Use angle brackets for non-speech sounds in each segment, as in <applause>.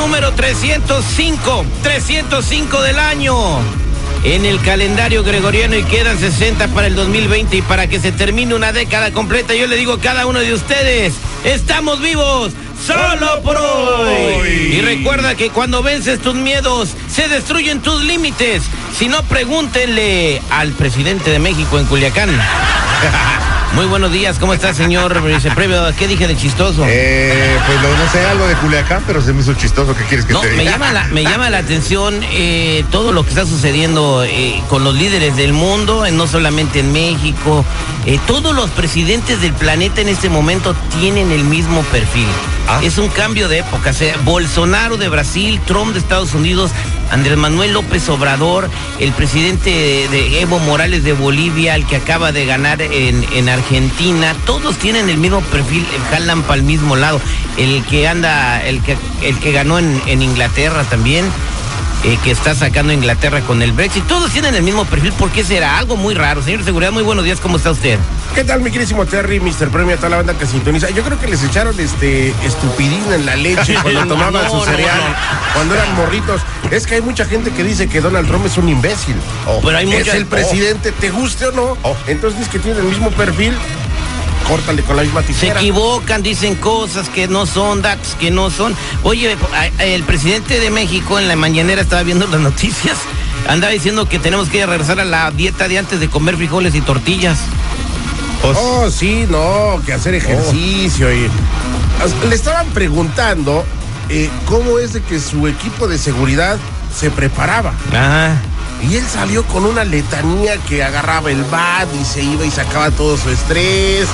Número 305, 305 del año en el calendario gregoriano y quedan 60 para el 2020 y para que se termine una década completa, yo le digo a cada uno de ustedes, estamos vivos. Solo por hoy. Y recuerda que cuando vences tus miedos, se destruyen tus límites. Si no, pregúntenle al presidente de México en Culiacán. <laughs> Muy buenos días, ¿cómo está, señor viceprevio? ¿Qué dije de chistoso? Eh, pues no, no sé, algo de Culiacán, pero se me hizo chistoso. ¿Qué quieres que No, te me diga? llama la, me llama la <laughs> atención eh, todo lo que está sucediendo eh, con los líderes del mundo, eh, no solamente en México. Todos los presidentes del planeta en este momento tienen el mismo perfil. Ah. Es un cambio de época. Bolsonaro de Brasil, Trump de Estados Unidos, Andrés Manuel López Obrador, el presidente de, Evo Morales de Bolivia, el que acaba de ganar en, en Argentina, todos tienen el mismo perfil, jalan para el mismo lado. El que anda, el que, el que ganó en, Inglaterra también. eh, que está sacando Inglaterra con el Brexit, todos tienen el mismo perfil, ¿por qué será? Algo muy raro. Señor Seguridad, muy buenos días, ¿cómo está usted? ¿Qué tal, mi querísimo Terry, Mr. Premio, a toda la banda que sintoniza? Yo creo que les echaron este estupidina en la leche <laughs> cuando tomaban no, su cereal, no. cuando eran morritos. Es que hay mucha gente que dice que Donald Trump es un imbécil. Pero hay es mucha- el presidente, te guste o no. Oh. Entonces que tiene el mismo perfil, córtale con la misma Se tijera. equivocan, dicen cosas que no son, datos que no son. Oye, el presidente de México en la mañanera estaba viendo las noticias. Andaba diciendo que tenemos que regresar a la dieta de antes de comer frijoles y tortillas. Oh, sí, no, que hacer ejercicio y... Le estaban preguntando eh, cómo es de que su equipo de seguridad se preparaba. Ajá. Y él salió con una letanía que agarraba el bat y se iba y sacaba todo su estrés.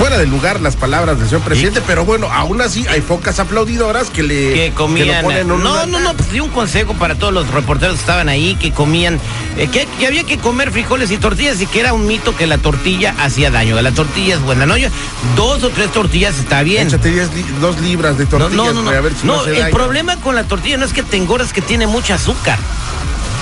Fuera de lugar las palabras del señor presidente, pero bueno, aún así hay pocas aplaudidoras que le Que comían. lo ponen en no, no, no, pues di un consejo para todos los reporteros que estaban ahí, que comían, eh, que, que había que comer frijoles y tortillas y que era un mito que la tortilla hacía daño. que La tortilla es buena, ¿no? Yo- dos o tres tortillas está bien. Échate diez li- dos libras de No, tortillas, no, no, no. a ver si No, no, hace el daño. problema con la tortilla no es que te engordas, es que tiene mucha azúcar.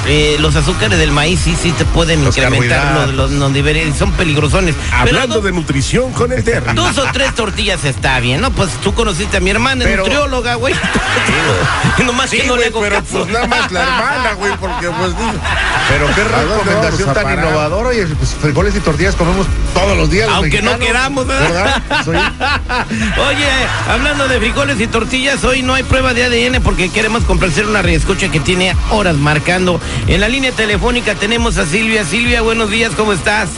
Eh, los azúcares del maíz sí, sí te pueden Los incrementar los, los, los niveles, son peligrosones. Hablando de nutrición con el Terry. dos o tres tortillas está bien, ¿no? Pues tú conociste a mi hermana, Pero- nutrióloga, güey. <laughs> Nomás Sí, que no güey, le hago pero caso. pues nada más la hermana, güey, porque pues digo, Pero qué ¿A dónde recomendación tan innovadora. Oye, pues frijoles y tortillas comemos todos los días. los Aunque no queramos, ¿verdad? <laughs> Soy- Oye, hablando de frijoles y tortillas, hoy no hay prueba de ADN porque queremos complacer una reescucha que tiene horas marcando. En la línea telefónica tenemos a Silvia. Silvia, buenos días, ¿cómo estás?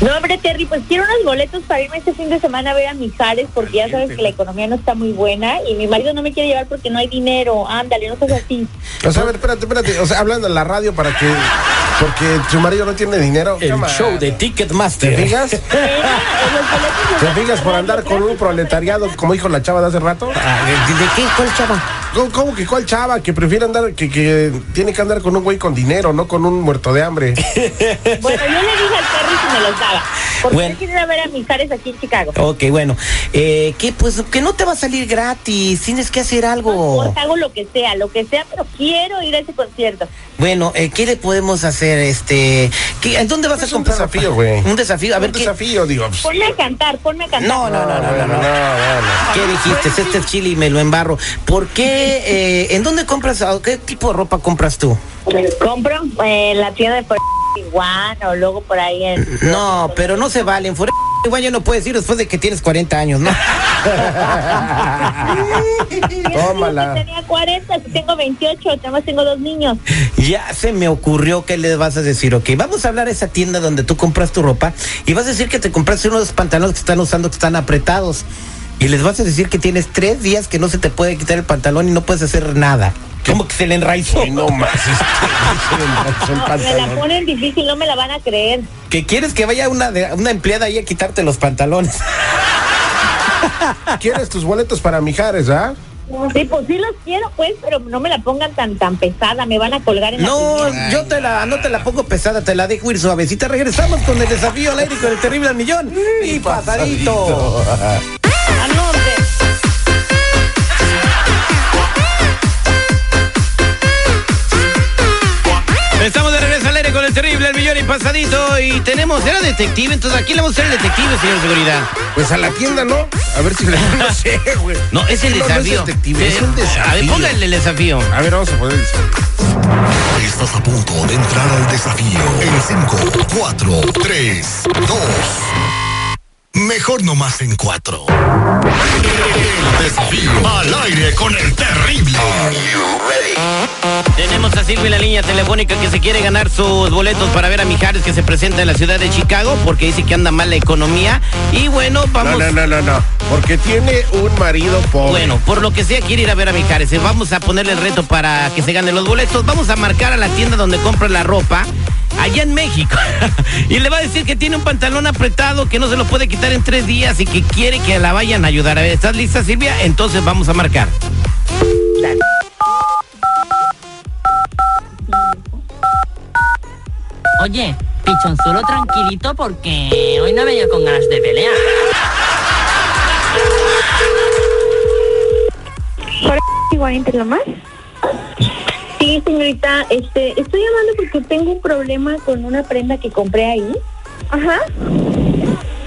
No, hombre, Terry, pues quiero unos boletos para irme este fin de semana a ver a Mijares porque ya sabes que la economía no está muy buena y mi marido no me quiere llevar porque no hay dinero. Ándale, no seas así. O sea, a ver, espérate, espérate. O sea, hablando en la radio para que. Porque su marido no tiene dinero. Come on. ¿Te Ticketmaster. fijas? Boletos los ¿Te fijas por dar andar con un proletariado, como dijo la chava de hace rato? ¿De qué? ¿Cuál chava? ¿Cómo, cómo que cuál chava? Que prefiere andar, que, que tiene que andar con un güey con dinero, no con un muerto de hambre. <laughs> Bueno, yo le dije al Terry si me los daba. Porque Bueno. yo quiero ir a ver a Mijares aquí en Chicago. Ok, bueno. Eh, ¿Qué? Pues que no te va a salir gratis. Tienes que hacer algo. Pues hago lo que sea, lo que sea, pero quiero ir a ese concierto. Bueno, eh, ¿qué le podemos hacer? Este, ¿qué, ¿en ¿Dónde vas Es a un comprar? desafío, güey. Un desafío. A ver, un ¿qué, desafío, digo. pues, Ponme a cantar, ponme a cantar. No, no, no, no, no, no. ¿Qué dijiste? Este es chile y me lo embarro. ¿Por qué? Eh, ¿En dónde compras? ¿Qué tipo de ropa compras tú? Compro eh, en la tienda de por igual o luego por ahí en... No, pero no se valen. Fuera Igual ya no puedes ir después de que tienes 40 años, ¿no? <laughs> Tómala. Tenía 40, si tengo 28, además tengo dos niños. Ya se me ocurrió que le vas a decir, ok, vamos a hablar a esa tienda donde tú compras tu ropa y vas a decir que te compraste unos pantalones que están usando que están apretados. Y les vas a decir que tienes tres días que no se te puede quitar el pantalón y no puedes hacer nada. ¿Cómo que se le enraizó? Y no más. este, <laughs> se le enraizó el No, me la ponen difícil, no me la van a creer. Que quieres que vaya una, de- una empleada ahí a quitarte los pantalones. <laughs> ¿Quieres tus boletos para Mijares, ah? Sí, pues sí los quiero, pues, pero no me la pongan tan tan pesada, me van a colgar en la No, yo te la, no te la pongo pesada, te la dejo ir suavecita. Regresamos con el desafío al aire con el terrible al millón. Y pasadito. Estamos de regreso al aire con el terrible, el millón y pasadito. Y tenemos, era detective, entonces aquí le vamos a hacer el detective, señor seguridad. Pues a la tienda, ¿no? A ver si le <laughs> no sé, güey. No, es el No, no es desafío. detective, es un A ver, desafío. póngale el desafío. A ver, vamos a poner el Estás a punto de entrar al desafío. En 5, 4, 3, 2. Mejor no más en 4. El desafío al aire con el terrible. Tenemos a Silvia en la línea telefónica que se quiere ganar sus boletos para ver a Mijares que se presenta en la ciudad de Chicago porque dice que anda mal la economía. Y bueno, vamos. No, no, no, no, no. Porque tiene un marido pobre. Bueno, por lo que sea quiere ir a ver a Mijares. Eh, Vamos a ponerle el reto para que se gane los boletos. Vamos a marcar a la tienda donde compra la ropa. Allá en México. <laughs> y le va a decir que tiene un pantalón apretado que no se lo puede quitar en tres días y que quiere que la vayan a ayudar. A ver, ¿estás lista, Silvia? Entonces vamos a marcar. Oye, pichonzuelo tranquilito porque hoy no venido con ganas de pelear. lo más? Sí, señorita, este, estoy llamando porque tengo un problema con una prenda que compré ahí. Ajá.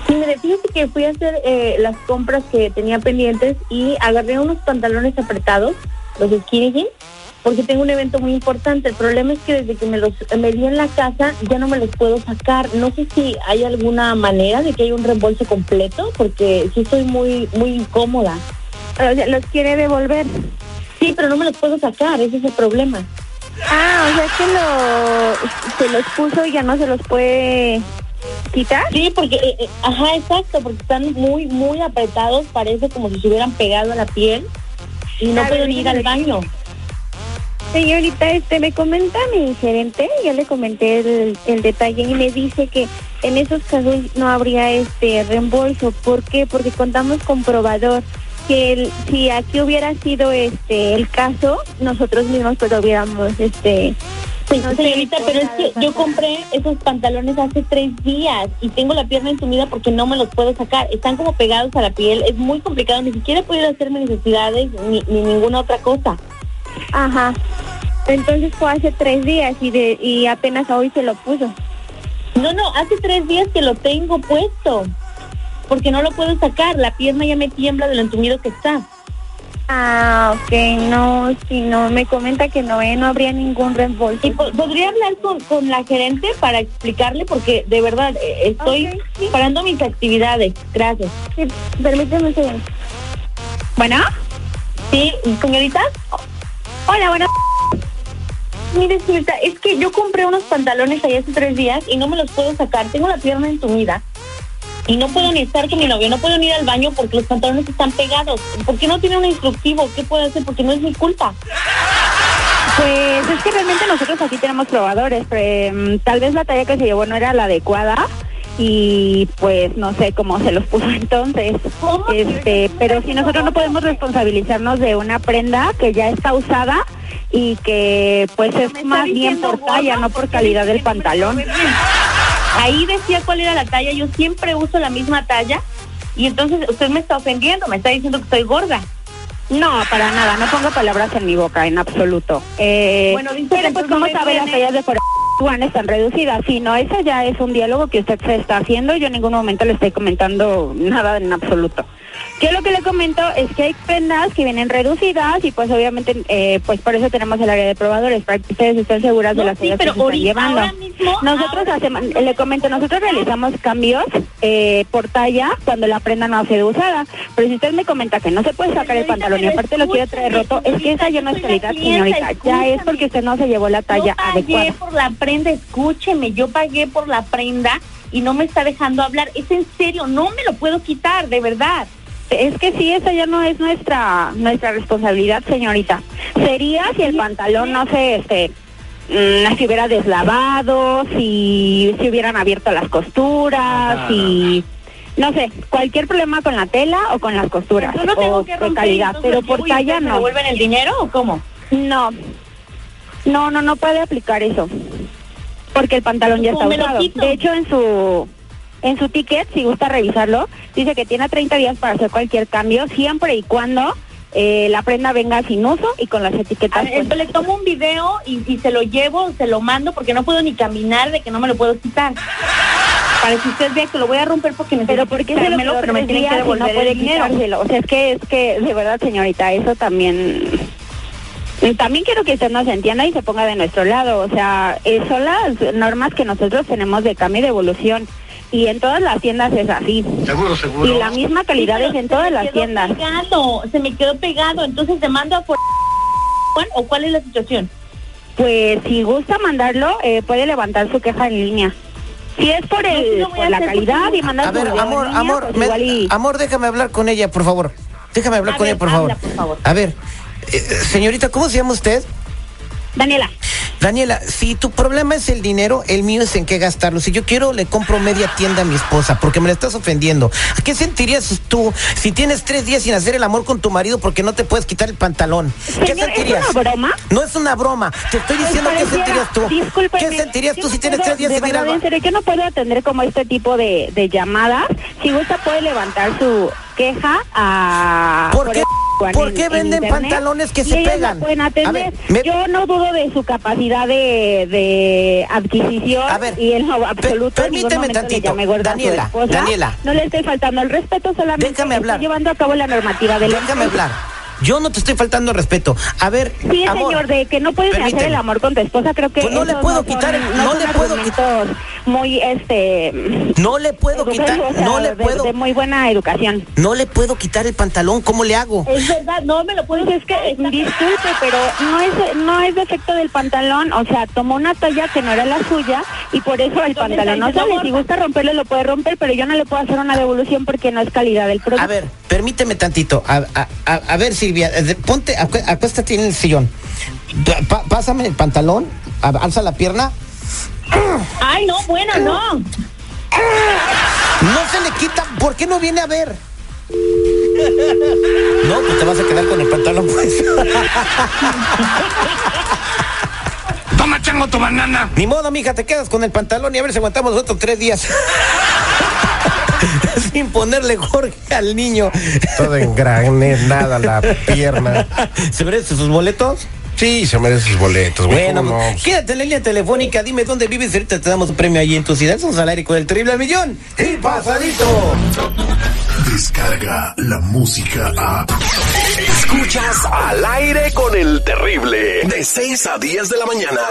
Mire, fíjese que fui a hacer eh, las compras que tenía pendientes y agarré unos pantalones apretados, los skinny jeans, porque tengo un evento muy importante. El problema es que desde que me los me di en la casa ya no me los puedo sacar. No sé si hay alguna manera de que haya un reembolso completo, porque sí estoy muy muy incómoda. O sea, ¿los quiere devolver? Sí, pero no me los puedo sacar, ese es el problema. Ah, o sea que lo, se los puso y ya no se los puede quitar. Sí, porque, eh, eh, ajá, exacto, porque están muy, muy apretados, parece como si se hubieran pegado a la piel y no ver, ni ir al baño. Señorita, este me comenta mi gerente, yo le comenté el, el detalle y me dice que en esos casos no habría este reembolso. ¿Por qué? Porque contamos con probador que el- si aquí hubiera sido este el caso, nosotros mismos pues lo hubiéramos este Pues, no señorita, pero es que yo compré esos pantalones hace tres días y tengo la pierna entumida porque no me los puedo sacar. Están como pegados a la piel, es muy complicado, ni siquiera he podido hacer mis necesidades ni, ni ninguna otra cosa. Ajá. Entonces fue hace tres días y de y apenas hoy se lo puso. No, no, hace tres días que lo tengo puesto porque no lo puedo sacar. La pierna ya me tiembla de lo entumido que está. Ah, ok, no, si no, me comenta que no, eh, no habría ningún reembolso. ¿Y po- podría hablar con, con la gerente para explicarle? Porque de verdad eh, estoy Ok, sí. parando mis actividades. Gracias. Sí, permíteme un segundo. Bueno, Sí, señorita. hola, bueno. Mire, señorita, es que yo compré unos pantalones ahí hace tres días y no me los puedo sacar. Tengo la pierna entumida y no puedo ni estar con mi novio, no puedo ni ir al baño porque los pantalones están pegados. ¿Por qué no tiene un instructivo? ¿Qué puedo hacer? Porque no es mi culpa. Pues es que realmente nosotros aquí tenemos probadores. mm, tal vez la talla que se llevó no era la adecuada y pues no sé cómo se los puso <laughs> entonces. Este, pero si nosotros no podemos responsabilizarnos de una prenda que ya está usada y que pues ¿Me es más bien por talla, no por calidad del pantalón. Ahí decía cuál era la talla. Yo siempre uso la misma talla y entonces usted me está ofendiendo, me está diciendo que estoy gorda. No, para nada, no ponga palabras en mi boca, en absoluto. Eh, Bueno, dice pero pues cómo sabe las tallas de Corea están reducidas. Si no, eso ya es un diálogo que usted se está haciendo. Yo en ningún momento le estoy comentando nada en absoluto. Yo lo que le comento es que hay prendas que vienen reducidas y pues obviamente eh, pues por eso tenemos el área de probadores para que ustedes estén seguras de las sí, pero que se están llevando. mismo, nosotros hacemos, le comento, nosotros realizamos cambios eh, por talla cuando la prenda no ha sido usada. Pero si usted me comenta que no se puede sacar el pantalón y aparte lo quiere traer roto, es que esa ya no es calidad, señorita. Ya es porque usted no se llevó la talla Yo pagué adecuada. por la prenda, escúcheme, yo pagué por la prenda y no me está dejando hablar. Es en serio, no me lo puedo quitar, de verdad. Es que sí, esa ya no es nuestra nuestra responsabilidad, señorita. Sería si el pantalón no se este mm, si hubiera deslavado, si si hubieran abierto las costuras, si no sé, cualquier problema con la tela o con las costuras Yo lo tengo o que de calidad, pero por talla no. devuelven el dinero o cómo? No. No, no, no puede aplicar eso. Porque el pantalón ya está ¿Cómo me lo usado. De hecho, en su en su ticket, si gusta revisarlo, dice que tiene 30 días para hacer cualquier cambio, siempre y cuando eh, la prenda venga sin uso y con las etiquetas. ver, entonces le tomo un video y, y se lo llevo, se lo mando porque no puedo ni caminar de que no me lo puedo quitar. Para que usted vea que lo voy a romper porque necesito pero ¿por qué se lo pero me tienen que no devolver puede el dinero? O sea, es que, es que, de verdad, señorita, eso también... También quiero que usted nos entienda y se ponga de nuestro lado. O sea, eh, son las normas que nosotros tenemos de cambio y de evolución. Y en todas las tiendas es así. Seguro, seguro. Y la misma calidad Sí, es en se todas me las quedó tiendas. Pegado, se me quedó pegado, entonces demando a por... ¿O cuál es la situación? Pues si gusta mandarlo, eh, puede levantar su queja en línea. Si es por, el, a por la calidad y mandar A ver, amor, línea, amor, pues me- igual y- amor, déjame hablar con ella, por favor. Déjame hablar A con ver, ella, por favor. por favor. A ver, eh, señorita, ¿cómo se llama usted? Daniela, Daniela, si tu problema es el dinero, el mío es en qué gastarlo. Si yo quiero, le compro media tienda a mi esposa porque me la estás ofendiendo. ¿Qué sentirías tú si tienes tres días sin hacer el amor con tu marido porque no te puedes quitar el pantalón? ¿Qué Señor, ¿es sentirías? una broma? No es una broma. Te estoy diciendo qué sentirías tú. ¿Qué sentirías tú no si tienes puedo- tres días sin ir al en serio, yo no puedo atender como este tipo de, de llamadas. Si gusta puede levantar su queja a... ¿Por qué? ¿Por qué en venden internet pantalones que se pegan? atender. ver, me- Yo no dudo de su capacidad de, de adquisición A ver, y en lo absoluto permíteme tantito. Daniela. Daniela. No le estoy faltando el respeto, solamente Déjame hablar. estoy llevando a cabo la normativa de la Déjame hablar. Yo no te estoy faltando respeto. A ver, Sí, amor, señor, de que no puedes hacer permíteme. el amor con tu esposa, creo que Pues no le puedo son- quitar el- no no son le puedo argumentos muy, este... No le puedo quitar, educativos, <laughs> o sea, no le de- puedo, De, muy buena educación. no le puedo quitar el pantalón. ¿Cómo le hago? Es verdad, no me lo puedo es que, disculpe, pero no es no es defecto del pantalón, o sea, tomó una talla que no era la suya y por eso el Entonces, pantalón no sale. Si gusta romperlo, lo puede romper, pero yo no le puedo hacer una devolución porque no es calidad del producto. A ver, permíteme tantito. A, a- a- a ver, Silvia, eh, ponte, acu- acuéstate en el sillón. Pásame el pantalón, alza la pierna. Ay, no, bueno, no. No se le quita, ¿por qué no viene a ver? No, pues te vas a quedar con el pantalón, pues. Toma, chango, tu banana. Ni modo, mija, te quedas con el pantalón y a ver si aguantamos otros tres días. <laughs> Sin ponerle Jorge al niño. Todo engranada la pierna. ¿Se merece sus boletos? Sí, se merece sus boletos, güey. Bueno, quédate en la línea telefónica, dime dónde vives, ahorita te damos un premio ahí en tu ciudad, somos al aire con el terrible al millón. Y pasadito. Descarga la música a. Escuchas al aire con el terrible. De 6 a 10 de la mañana.